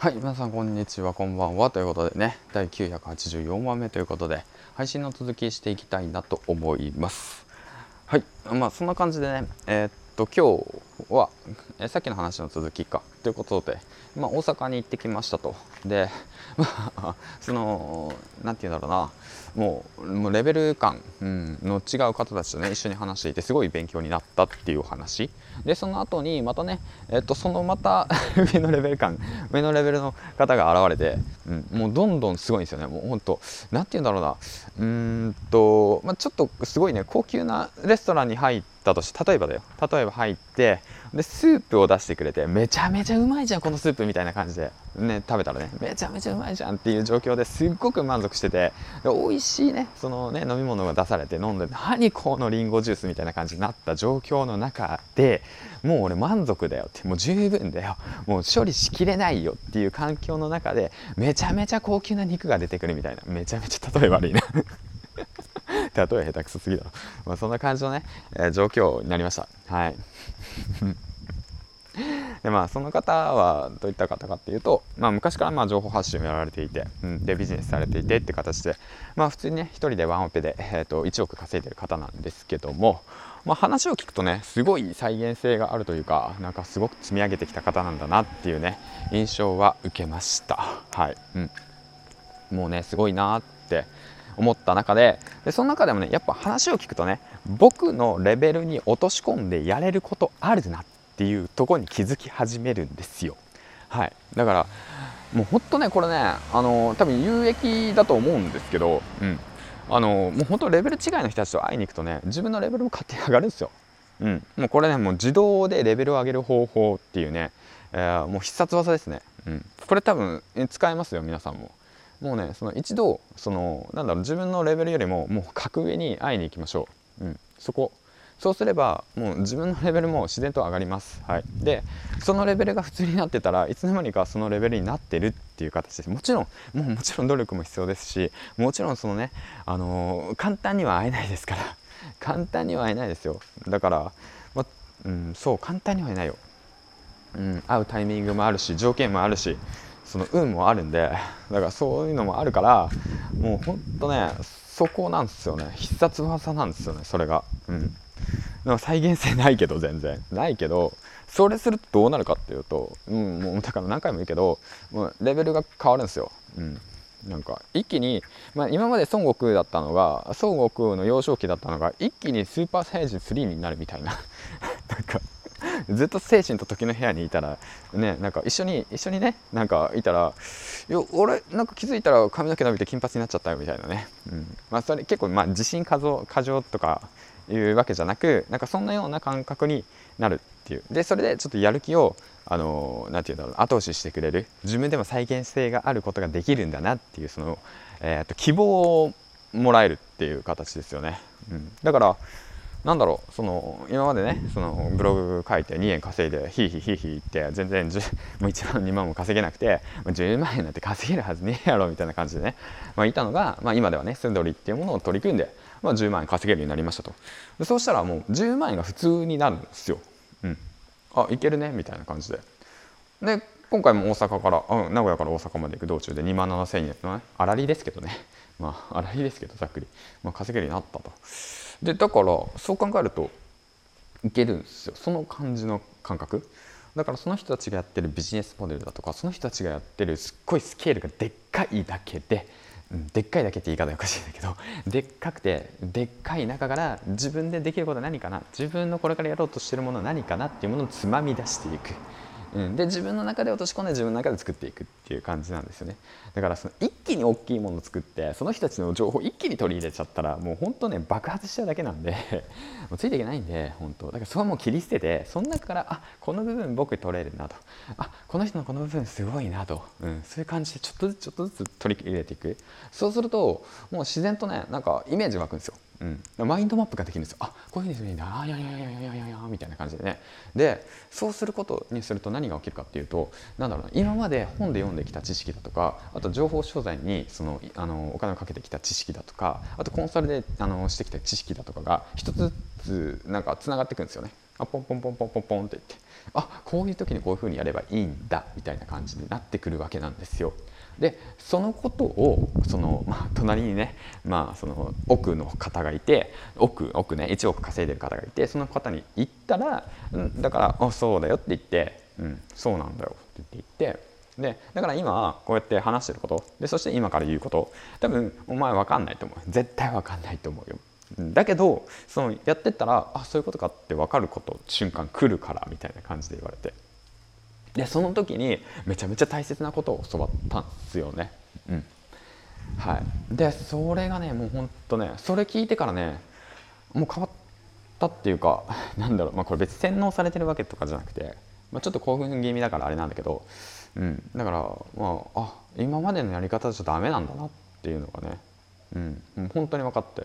はい皆さんこんにちはこんばんはということでね第984話目ということで配信の続きしていきたいなと思います。はいまあそんな感じでねえー、っと今日は、え、さっきの話の続きか。ということで、まあ、大阪に行ってきましたと。でまあ その何て言うんだろうな。もうもうレベル感、うん、の違う方たちとね一緒に話していてすごい勉強になったっていう話。でその後にまたねえっとそのまた 上のレベル感上のレベルの方が現れて、うん、もうどんどんすごいんですよね。もうほんと何て言うんだろうな。うーんと、まあ、ちょっとすごいね高級なレストランに入ったとして例えばだよ。例えば入ってでスープを出してくれてめちゃめちゃうまいじゃんこのスープみたいな感じで。ね食べたらね。めちゃめちゃうまいじゃんっていう状況ですっごく満足してて美味しいね。そのね飲み物が出されて飲んで何このリンゴジュースみたいな感じになった状況の中でもう俺満足だよってもう十分だよ。もう処理しきれないよっていう環境の中でめちゃめちゃ高級な肉が出てくるみたいな。めちゃめちゃ例え悪いな。例え下手くそすぎだろ、まあ、そんな感じのね、えー、状況になりました。はい。でまあその方はどういった方かっていうと、まあ、昔からまあ情報発信をやられていて、うん、でビジネスされていてって形でまあ普通にね1人でワンオペで、えー、と1億稼いでる方なんですけども、まあ、話を聞くとねすごい再現性があるというかなんかすごく積み上げてきた方なんだなっていうね印象は受けました。はい、うん、もうねすごいなって思った中ででその中でもねやっぱ話を聞くとね僕のレベルに落とし込んでやれることあるなっていうとこに気づき始めるんですよ。はい、だからもうほんとねこれねあの多分有益だと思うんですけど、うん、あのもう本当レベル違いの人たちと会いに行くとね自分のレベルも勝手に上がるんですよ。うん、もうこれねもう自動でレベルを上げる方法っていうね、えー、もう必殺技ですね、うん、これ多分使えますよ皆さんも。もうねその一度そのなんだろう自分のレベルよりももう格上に会いに行きましょう、うん、そこ。そうすればもう自分のレベルも自然と上がります、はい、でそのレベルが普通になってたらいつの間にかそのレベルになってるっていう形です。もちろんもうもちろん努力も必要ですしもちろんそのね、あのー、簡単には会えないですから。簡単には会えないですよ。だから、まうん、そう簡単には会えないよ、うん、会うタイミングもあるし条件もあるし。その運もあるんで だからそういうのもあるからもうほんとねそこなんですよね。必殺技なんですよねそれが。うん。なんか再現性ないけど全然。ないけどそれするとどうなるかっていうと、うん、もうだから何回も言うけどもうレベルが変わるんですよ、うん、なんか一気に、まあ、今まで孫悟空だったのが孫悟空の幼少期だったのが一気にスーパーサイヤ人3になるみたいな。ずっと精神と時の部屋にいたらねなんか一緒に一緒にねなんかいたら「いや俺なんか気づいたら髪の毛伸びて金髪になっちゃったよ」みたいなね、うん。まあ、それ結構まあ自信過剰過剰とかいうわけじゃなくなんかそんなような感覚になるっていう。でそれでちょっとやる気をあのなんて言うんだろう後押ししてくれる。自分でも再現性があることができるんだなっていうその、えー、と希望をもらえるっていう形ですよね、うん、だからなんだろうその今までねそのブログ書いて2円稼いでヒーヒーヒーヒーって全然 もう1万2万も稼げなくて10万円なんて稼げるはずねえやろみたいな感じでね、まあ、いたのが、まあ、今ではねスンドリっていうものを取り組んで、まあ、10万円稼げるようになりましたと。そうしたらもう10万円が普通になるんですよ、うん、あいけるねみたいな感じで。で今回も大阪から、うん、名古屋から大阪まで行く道中で2万7000円のね粗利ですけどね。まあ粗利ですけどざっくり、まあ、稼げるようになったと。でだからそう考えるといけるんですよその感じの感覚だからその人たちがやってるビジネスモデルだとかその人たちがやってるすっごいスケールがでっかいだけで、うん、でっかいだけって言い方おかしいんだけど でっかくてでっかい中から自分でできることは何かな自分のこれからやろうとしてるものは何かなっていうものをつまみ出していく。うん、で自分の中で落とし込んで自分の中で作っていくっていう感じなんですよね。だからその一気に大きいものを作ってその人たちの情報一気に取り入れちゃったらもう本当ね爆発しちゃうだけなんで もうついていけないんで本当。だからそこはもう切り捨ててその中からあこの部分僕取れるなと。あこの人のこの部分すごいなと、うん、そういう感じでちょっとずつちょっとずつ取り入れていく。そうするともう自然とねなんかイメージ湧くんですよ。うん、マインドマップができるんですよ。あこういうふうにするんだ。あいやいやいやいやいやいやみたいな感じでね。でそうすることにすると何が起きるかっていうとなんだろうな。今まで本で読んできた知識だとかあと情報商材にそのあのお金をかけてきた知識だとかあとコンサルであのしてきた知識だとかが一つずつなんかつながっていくんですよね。あポンポンポンポンポンポンって言って。あこういう時にこういう風にやればいいんだみたいな感じになってくるわけなんですよ。でそのことをその、まあ、隣にね、まあ、その奥の方がいて奥奥ね1億稼いでる方がいてその方に言ったら「んだからあそうだよ」って言って「うんそうなんだよ」って言ってでだから今こうやって話してることでそして今から言うこと多分お前分かんないと思う絶対分かんないと思うよ。だけどそのやってったらあそういうことかって分かること瞬間来るからみたいな感じで言われてでその時にめちゃめちゃ大切なことを教わったんですよね。うん。はい、でそれがねもうほんとねそれ聞いてからねもう変わったっていうかなんだろう、まあ、これ別に洗脳されてるわけとかじゃなくて、まあ、ちょっと興奮気味だからあれなんだけど、うん、だからまああ今までのやり方じゃダメなんだなっていうのがね、うん、もう本当に分かって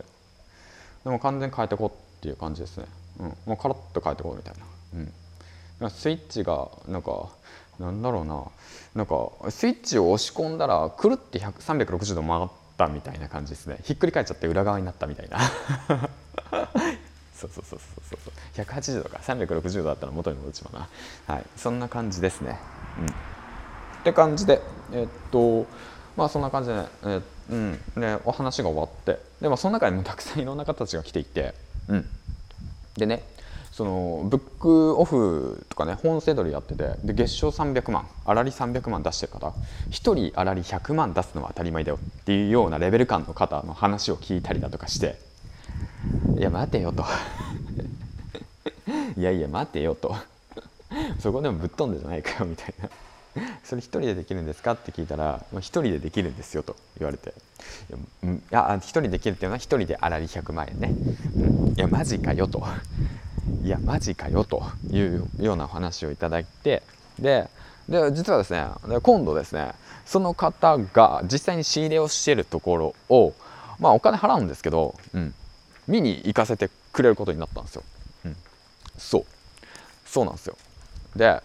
でも完全に変えてこうっていう感じですね、うん、もうカラッと変えてこうみたいな。うん、スイッチがなんかなんだろうな。なんかスイッチを押し込んだらくるって360度回ったみたいな感じですね。ひっくり返っちゃって裏側になったみたいな。そうそうそうそうそう180度か360度だったら元に戻っちまうな。はい。そんな感じですね。うん。って感じでえー、っとまあそんな感じでね、えー、うん。でお話が終わって。でもその中にもたくさんいろんな方たちが来ていて。うん。でねそのブックオフとかね本セドリやっててで月賞300万あらり300万出してる方1人あらり100万出すのは当たり前だよっていうようなレベル感の方の話を聞いたりだとかしていや待てよと。いやいや待てよと。そこでもぶっ飛んでじゃないかよみたいな。それ一人でできるんですかって聞いたら一人でできるんですよと言われて。いや一人できるっていうのは一人であらり100万円ね、いやマジかよと。いやマジかよというようなお話をいただいてで実はですね今度ですねその方が実際に仕入れをしているところをまあお金払うんですけど、うん、見に行かせてくれることになったんですよ。うん、そうそうなんですよで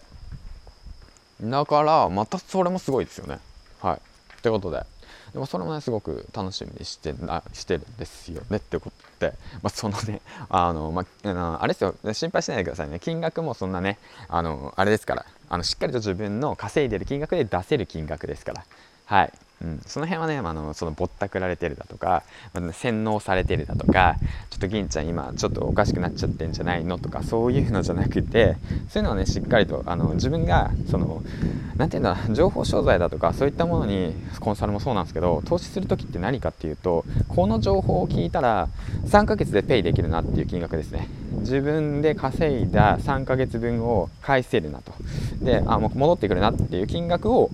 だからまたそれもすごいですよね。はいということででもそれもねすごく楽しみにしてなしてるんですよねってことで、まあ、そのね あの、まあ、あれですよ。心配しないでくださいね。金額もそんなねあのあれですからあのしっかりと自分の稼いでる金額で出せる金額ですから。はい。うん、その辺はね、あのそのぼったくられてるだとか、洗脳されてるだとかちょっと銀ちゃん今ちょっとおかしくなっちゃってんじゃないのとかそういうのじゃなくてそういうのをねしっかりとあの自分がその何て言うんだろう情報商材だとかそういったものにコンサルもそうなんですけど投資する時って何かっていうとこの情報を聞いたら3ヶ月でペイできるなっていう金額ですね。自分で稼いだ3ヶ月分を返せるなと。であもう戻ってくるなっていう金額を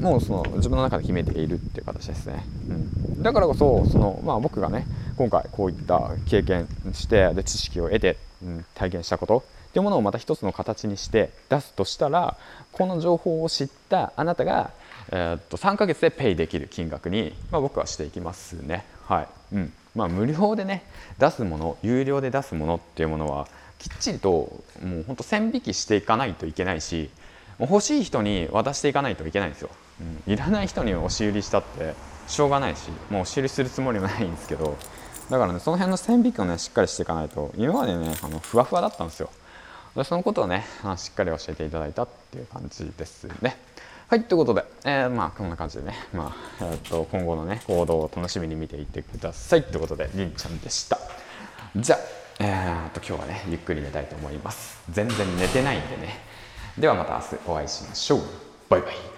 もうその自分の中で決めているっていう形ですね、うん、だからこそその、まあ、僕がね今回こういった経験してで知識を得て、うん、体験したことっていうものをまた一つの形にして出すとしたらこの情報を知ったあなたが、えー、っと3ヶ月でペイできる金額に、まあ、僕はしていきますね。はい、うん。まあ、無料でね出すもの有料で出すものっていうものはきっちりともうほんと線引きしていかないといけないし欲しい人に渡していかないといけないんですよ、うん、いらない人に押し売りしたってしょうがないしもう押し売りするつもりもないんですけどだからねその辺の線引きをねしっかりしていかないと今までねあのふわふわだったんですよ。でそのことをねしっかり教えていただいたっていう感じですね。はいということで、えー、まあこんな感じでね、まあえー、っと今後のね行動を楽しみに見ていってください。ということでりんちゃんでした。じゃあ、えー、っと今日はねゆっくり寝たいと思います。全然寝てないんでね。ではまた明日お会いしましょう。バイバイ。